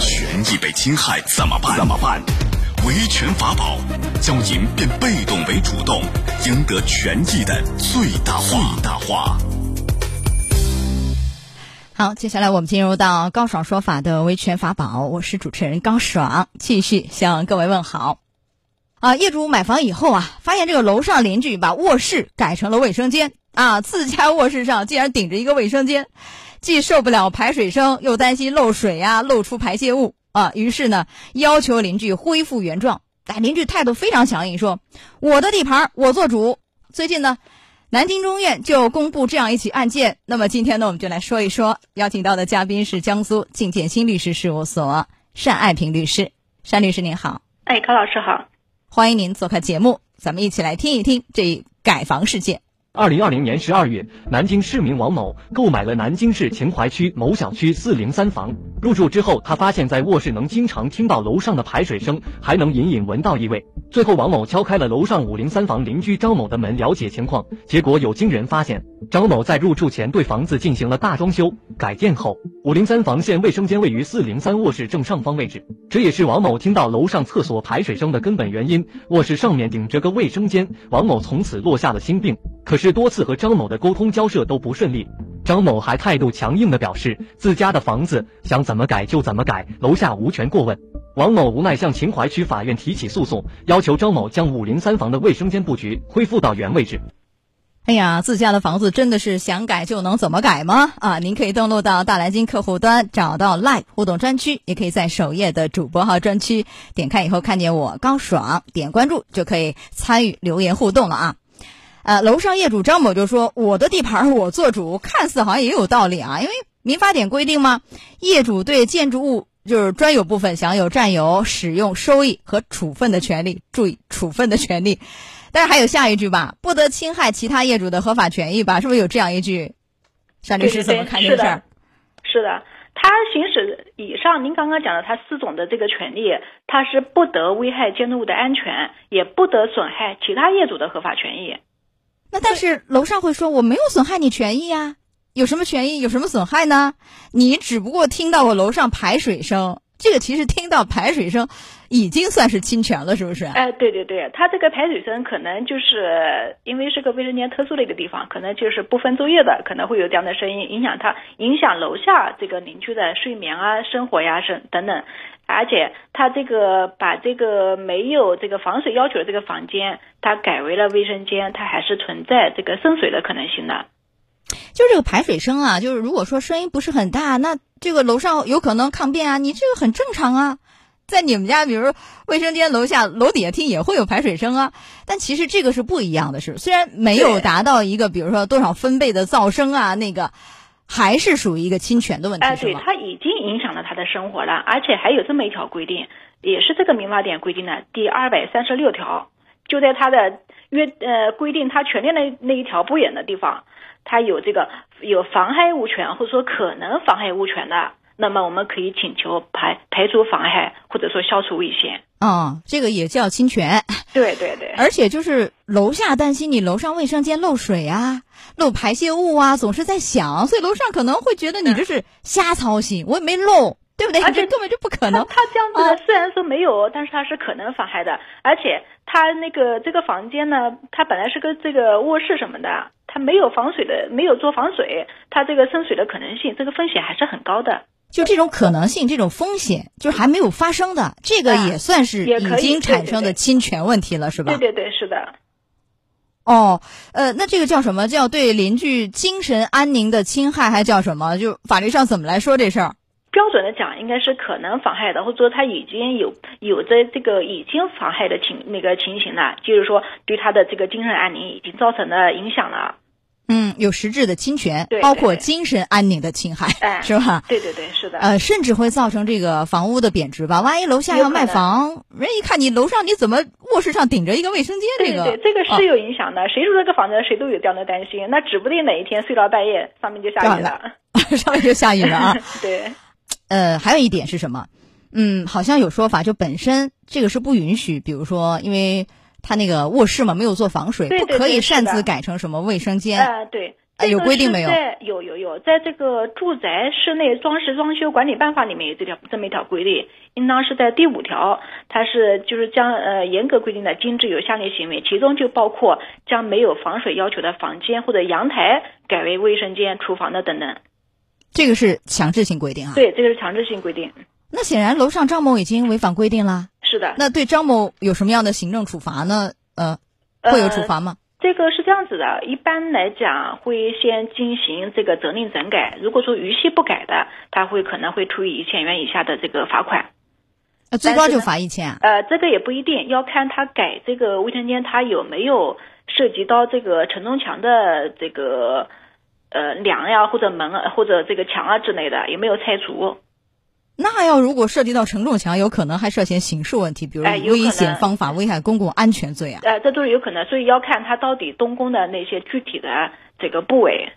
权益被侵害怎么办？怎么办？维权法宝，教您变被动为主动，赢得权益的最大化。最大化。好，接下来我们进入到高爽说法的维权法宝，我是主持人高爽，继续向各位问好。啊，业主买房以后啊，发现这个楼上邻居把卧室改成了卫生间啊，自家卧室上竟然顶着一个卫生间，既受不了排水声，又担心漏水呀，漏出排泄物啊，于是呢，要求邻居恢复原状。但邻居态度非常强硬，说我的地盘我做主。最近呢。南京中院就公布这样一起案件。那么今天呢，我们就来说一说，邀请到的嘉宾是江苏晋建新律师事务所单爱平律师。单律师您好，哎，高老师好，欢迎您做客节目，咱们一起来听一听这一改房事件。二零二零年十二月，南京市民王某购买了南京市秦淮区某小区四零三房。入住之后，他发现，在卧室能经常听到楼上的排水声，还能隐隐闻到异味。最后，王某敲开了楼上五零三房邻居张某的门，了解情况。结果有惊人发现，张某在入住前对房子进行了大装修改建后，五零三房现卫生间位于四零三卧室正上方位置，这也是王某听到楼上厕所排水声的根本原因。卧室上面顶着个卫生间，王某从此落下了心病。可是多次和张某的沟通交涉都不顺利，张某还态度强硬的表示自家的房子想怎么改就怎么改，楼下无权过问。王某无奈向秦淮区法院提起诉讼，要求张某将五零三房的卫生间布局恢复到原位置。哎呀，自家的房子真的是想改就能怎么改吗？啊，您可以登录到大蓝鲸客户端，找到 Live 互动专区，也可以在首页的主播号专区点开以后看见我高爽，点关注就可以参与留言互动了啊。呃，楼上业主张某就说：“我的地盘我做主，看似好像也有道理啊。因为民法典规定嘛，业主对建筑物就是专有部分享有占有、使用、收益和处分的权利。注意，处分的权利。但是还有下一句吧，不得侵害其他业主的合法权益吧？是不是有这样一句？单律师怎么看这事儿？是的，他行使以上您刚刚讲的他四种的这个权利，他是不得危害建筑物的安全，也不得损害其他业主的合法权益。那但是楼上会说我没有损害你权益啊，有什么权益，有什么损害呢？你只不过听到我楼上排水声，这个其实听到排水声，已经算是侵权了，是不是？哎，对对对，他这个排水声可能就是因为是个卫生间特殊的一个地方，可能就是不分昼夜的，可能会有这样的声音影响他，影响楼下这个邻居的睡眠啊、生活呀、生等等。而且他这个把这个没有这个防水要求的这个房间，他改为了卫生间，它还是存在这个渗水的可能性的。就这个排水声啊，就是如果说声音不是很大，那这个楼上有可能抗辩啊，你这个很正常啊。在你们家，比如卫生间楼下、楼底下听也会有排水声啊，但其实这个是不一样的，是虽然没有达到一个比如说多少分贝的噪声啊，那个。还是属于一个侵权的问题，哎，对，他已经影响了他的生活了，而且还有这么一条规定，也是这个民法典规定的第二百三十六条，就在他的约呃规定他权利那那一条不远的地方，他有这个有妨害物权或者说可能妨害物权的。那么我们可以请求排排除妨害，或者说消除危险。哦，这个也叫侵权。对对对。而且就是楼下担心你楼上卫生间漏水啊、漏排泄物啊，总是在响，所以楼上可能会觉得你这是瞎操心，我也没漏，对不对？而且根本就不可能。他这样子虽然说没有，但是他是可能妨害的。而且他那个这个房间呢，它本来是个这个卧室什么的，它没有防水的，没有做防水，它这个渗水的可能性，这个风险还是很高的。就这种可能性，这种风险，就是还没有发生的，这个也算是已经产生的侵权问题了，是吧？对对对，是的。哦，呃，那这个叫什么叫对邻居精神安宁的侵害，还叫什么？就法律上怎么来说这事儿？标准的讲，应该是可能妨害的，或者说他已经有有着这个已经妨害的情那个情形了，就是说对他的这个精神安宁已经造成了影响了。嗯，有实质的侵权，包括精神安宁的侵害，是吧？对对对，是的。呃，甚至会造成这个房屋的贬值吧？万一楼下要卖房，人一看你楼上你怎么卧室上顶着一个卫生间？这个，这个是有影响的。谁住这个房子，谁都有这样的担心。那指不定哪一天睡到半夜，上面就下雨了，上面就下雨了啊！对。呃，还有一点是什么？嗯，好像有说法，就本身这个是不允许，比如说因为。他那个卧室嘛，没有做防水，不可以擅自改成什么卫生间。呃，对，啊，有规定没有？在有有有，在这个住宅室内装饰装修管理办法里面有这条这么一条规定，应当是在第五条，它是就是将呃严格规定的禁止有下列行为，其中就包括将没有防水要求的房间或者阳台改为卫生间、厨房的等等。这个是强制性规定啊。对，这个是强制性规定。那显然楼上张某已经违反规定了。是的。那对张某有什么样的行政处罚呢？呃，会有处罚吗？这个是这样子的，一般来讲会先进行这个责令整改，如果说逾期不改的，他会可能会处以一千元以下的这个罚款。呃，最高就罚一千啊？呃，这个也不一定，要看他改这个卫生间，他有没有涉及到这个承重墙的这个呃梁呀或者门啊或者这个墙啊之类的，有没有拆除？那要如果涉及到承重墙，有可能还涉嫌刑事问题，比如危险方法危害公共安全罪啊。呃，这都是有可能，所以要看他到底动工的那些具体的这个部位。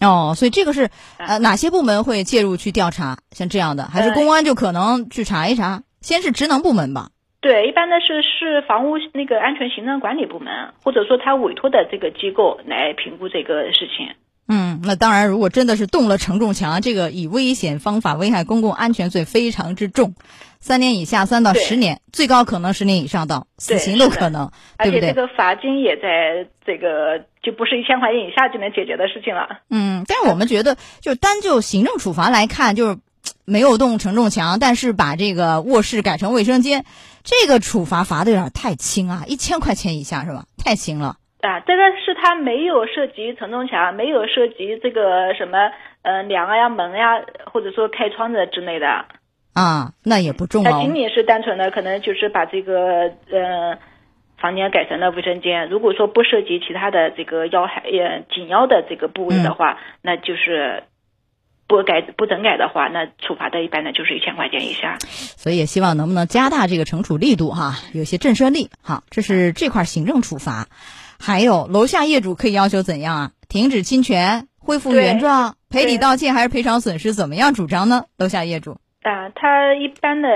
哦，所以这个是呃哪些部门会介入去调查？像这样的，还是公安就可能去查一查？先是职能部门吧。对，一般的是市房屋那个安全行政管理部门，或者说他委托的这个机构来评估这个事情。嗯，那当然，如果真的是动了承重墙，这个以危险方法危害公共安全罪非常之重，三年以下三到十年，最高可能十年以上到死刑都可能，对不对？而且这个罚金也在这个就不是一千块钱以下就能解决的事情了。嗯，但是我们觉得，就单就行政处罚来看，就是没有动承重墙，但是把这个卧室改成卫生间，这个处罚罚的有点太轻啊，一千块钱以下是吧？太轻了。啊，这个是它没有涉及承重墙，没有涉及这个什么呃梁啊呀、门呀，或者说开窗子之类的啊，那也不重哦。它仅仅是单纯的可能就是把这个呃房间改成了卫生间。如果说不涉及其他的这个腰还呃紧腰的这个部位的话，那就是不改不整改的话，那处罚的一般呢就是一千块钱以下。所以也希望能不能加大这个惩处力度哈，有些震慑力。哈，这是这块行政处罚。还有楼下业主可以要求怎样啊？停止侵权、恢复原状、赔礼道歉还是赔偿损失？怎么样主张呢？楼下业主啊，他一般的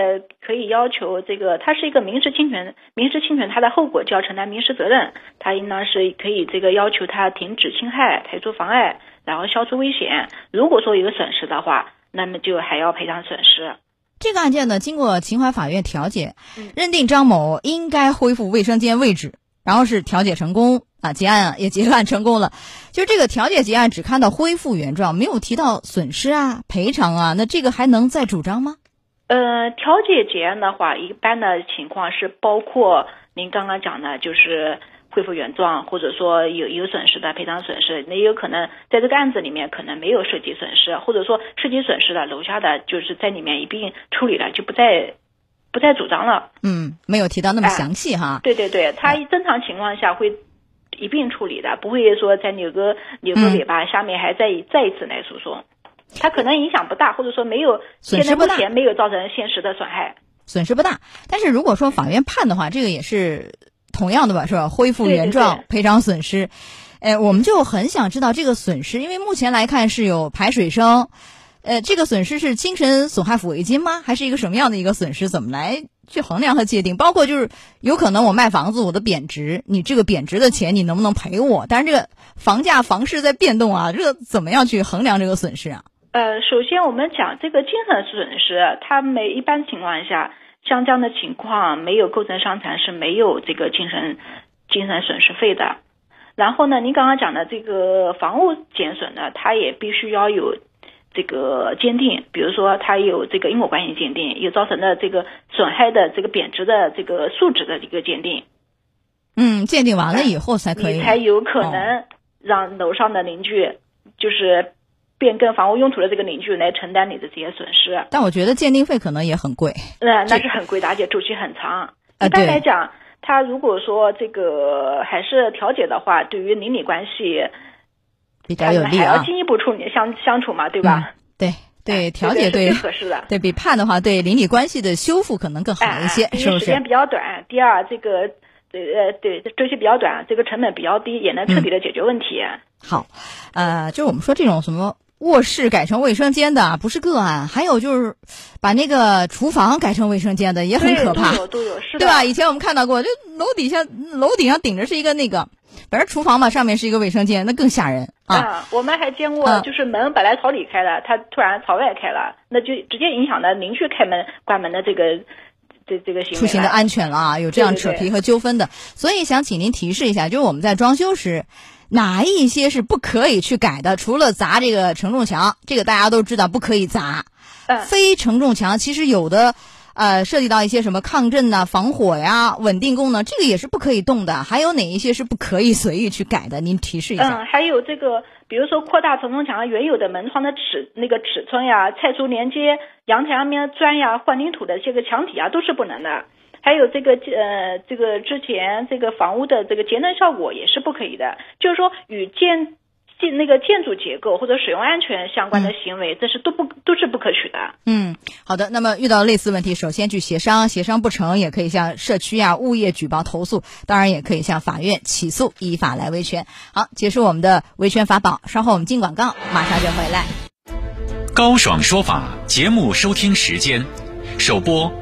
可以要求这个，他是一个民事侵权，民事侵权他的后果就要承担民事责任，他应当是可以这个要求他停止侵害、排除妨碍，然后消除危险。如果说有损失的话，那么就还要赔偿损失。这个案件呢，经过秦淮法院调解，认定张某应该恢复卫生间位置。然后是调解成功啊，结案也结案成功了。就这个调解结案只看到恢复原状，没有提到损失啊、赔偿啊，那这个还能再主张吗？呃，调解结案的话，一般的情况是包括您刚刚讲的，就是恢复原状，或者说有有损失的赔偿损失。那有可能在这个案子里面可能没有涉及损失，或者说涉及损失的，楼下的就是在里面一并处理了，就不再。不再主张了。嗯，没有提到那么详细哈。对对对，他正常情况下会一并处理的，不会说再扭个扭个尾巴，下面还再再一次来诉讼。他可能影响不大，或者说没有损失不大，没有造成现实的损害，损失不大。但是如果说法院判的话，这个也是同样的吧，是吧？恢复原状，赔偿损失。哎，我们就很想知道这个损失，因为目前来看是有排水声。呃，这个损失是精神损害抚慰金吗？还是一个什么样的一个损失？怎么来去衡量和界定？包括就是有可能我卖房子，我的贬值，你这个贬值的钱你能不能赔我？但是这个房价、房市在变动啊，这个怎么样去衡量这个损失啊？呃，首先我们讲这个精神损失，它每一般情况下，像这样的情况没有构成伤残是没有这个精神精神损失费的。然后呢，您刚刚讲的这个房屋减损呢，它也必须要有。这个鉴定，比如说它有这个因果关系鉴定，有造成的这个损害的这个贬值的这个数值的一个鉴定。嗯，鉴定完了以后才可以，才有可能让楼上的邻居，就是变更房屋用途的这个邻居来承担你的这些损失。但我觉得鉴定费可能也很贵。那那是很贵的，而且周期很长。一般来讲，他如果说这个还是调解的话，对于邻里关系。比较有利啊，还要进一步处理相相处嘛，对吧？对对，调解对合适的，对比判的话，对邻里关系的修复可能更好一些，是不是？时间比较短，第二这个呃对周期比较短，这个成本比较低，也能彻底的解决问题。好，呃，就是我们说这种什么卧室改成卫生间的不是个案，还有就是把那个厨房改成卫生间的也很可怕，都有都有，是的，对吧？以前我们看到过，就楼底下楼顶上顶着是一个那个，反正厨房嘛，上面是一个卫生间，那更吓人啊！我们还见过，就是门本来朝里开的，它突然朝外开了，那就直接影响了邻居开门关门的这个这这个行出行的安全了啊！有这样扯皮和纠纷的，所以想请您提示一下，就是我们在装修时。哪一些是不可以去改的？除了砸这个承重墙，这个大家都知道不可以砸。非承重墙其实有的，呃，涉及到一些什么抗震呐、防火呀、稳定功能，这个也是不可以动的。还有哪一些是不可以随意去改的？您提示一下。嗯，还有这个，比如说扩大承重墙原有的门窗的尺那个尺寸呀，拆除连接阳台上面砖呀、混凝土的这个墙体啊，都是不能的。还有这个呃，这个之前这个房屋的这个节能效果也是不可以的，就是说与建建那个建筑结构或者使用安全相关的行为，这是都不都是不可取的。嗯，好的。那么遇到类似问题，首先去协商，协商不成也可以向社区啊、物业举报投诉，当然也可以向法院起诉，依法来维权。好，结束我们的维权法宝，稍后我们进广告，马上就回来。高爽说法节目收听时间，首播。